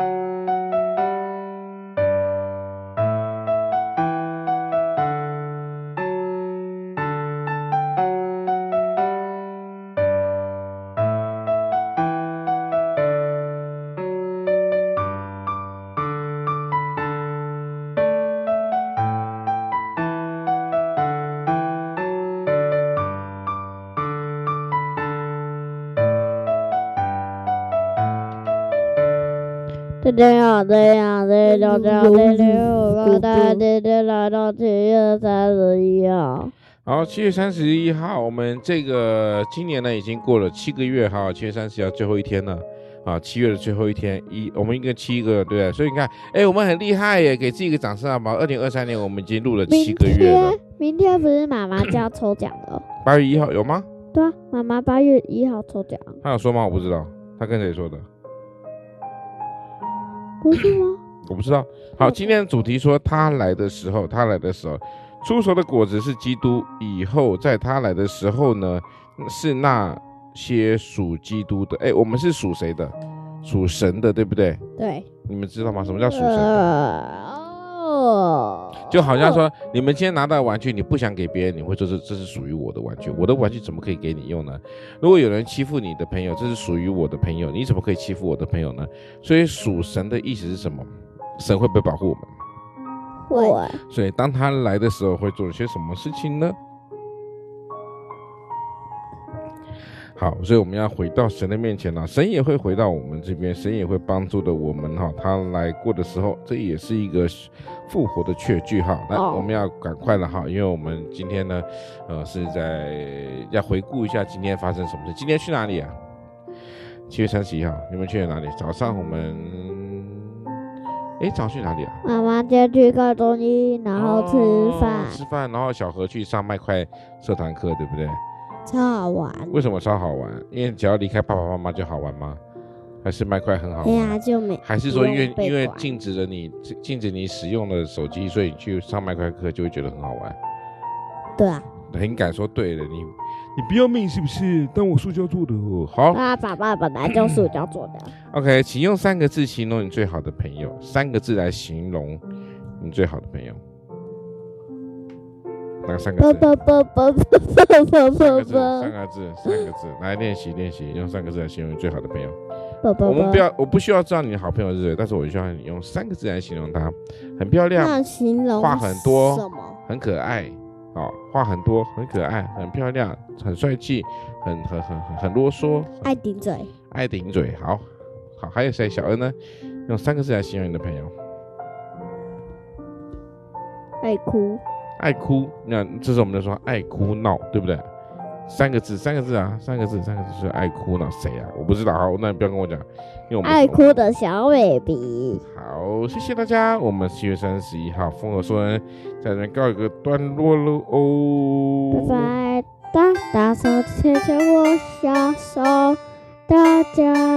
you 这样这样这样这样这样，大家就来到七月三十一号。好，七月三十一号，我们这个今年呢已经过了七个月哈，七月三十一号最后一天了啊，七月的最后一天，一我们一个七个对，所以你看，哎，我们很厉害耶，给自己一个掌声好不好？二零二三年我们已经录了七个月了。明天，不是妈妈就要抽奖了？八月一号有吗？对啊，妈妈八月一号抽奖。他有说吗？我不知道，他跟谁说的？不是吗？我不知道。好，今天的主题说他来的时候，他来的时候，出熟的果子是基督。以后在他来的时候呢，是那些属基督的。哎，我们是属谁的？属神的，对不对？对。你们知道吗？什么叫属神的？哦。就好像说，你们今天拿到玩具，你不想给别人，你会说这这是属于我的玩具。我的玩具怎么可以给你用呢？如果有人欺负你的朋友，这是属于我的朋友，你怎么可以欺负我的朋友呢？所以属神的意思是什么？神会不会保护我们？会。所以当他来的时候，会做些什么事情呢？好，所以我们要回到神的面前了，神也会回到我们这边，神也会帮助的我们哈。他来过的时候，这也是一个复活的确据哈。那，我们要赶快了哈，因为我们今天呢，呃，是在要回顾一下今天发生什么事。今天去哪里啊？七月三十一号，你们去了哪里？早上我们，哎，早上去哪里啊？妈妈接去看中医，然后吃饭，哦，吃饭，然后小何去上麦块社团课，对不对？超好玩，为什么超好玩？因为只要离开爸爸妈妈就好玩吗？还是麦块很好玩？对呀，就没。还是说因为因为禁止了你禁止你使用了手机，所以你去上麦块课就会觉得很好玩？对啊，很敢说对的，你你不要命是不是？当我塑胶做的哦，好。啊，爸爸本来就塑胶做的。OK，请用三个字形容你最好的朋友，三个字来形容你最好的朋友。哪三个字？三个字，三个字，三个字，来练习练习，用三个字来形容你最好的朋友。我们不要，我不需要知道你的好朋友是谁，但是我需要你用三个字来形容他。很漂亮，形容话很多，很可爱，好，话很多，很可爱，很漂亮，很帅气，很很很很很啰嗦，爱顶嘴，爱顶嘴，好好，还有谁？小恩呢？用三个字来形容你的朋友。爱哭。爱哭，那这时候我们就说爱哭闹，对不对？三个字，三个字啊，三个字，三个字是爱哭闹，谁啊？我不知道，好，那你不要跟我讲，因为我们爱哭的小 baby。好，谢谢大家，我们七月三十一号丰禾硕恩在这边告一个段落喽哦。拜拜，大大手牵着我小手，大家。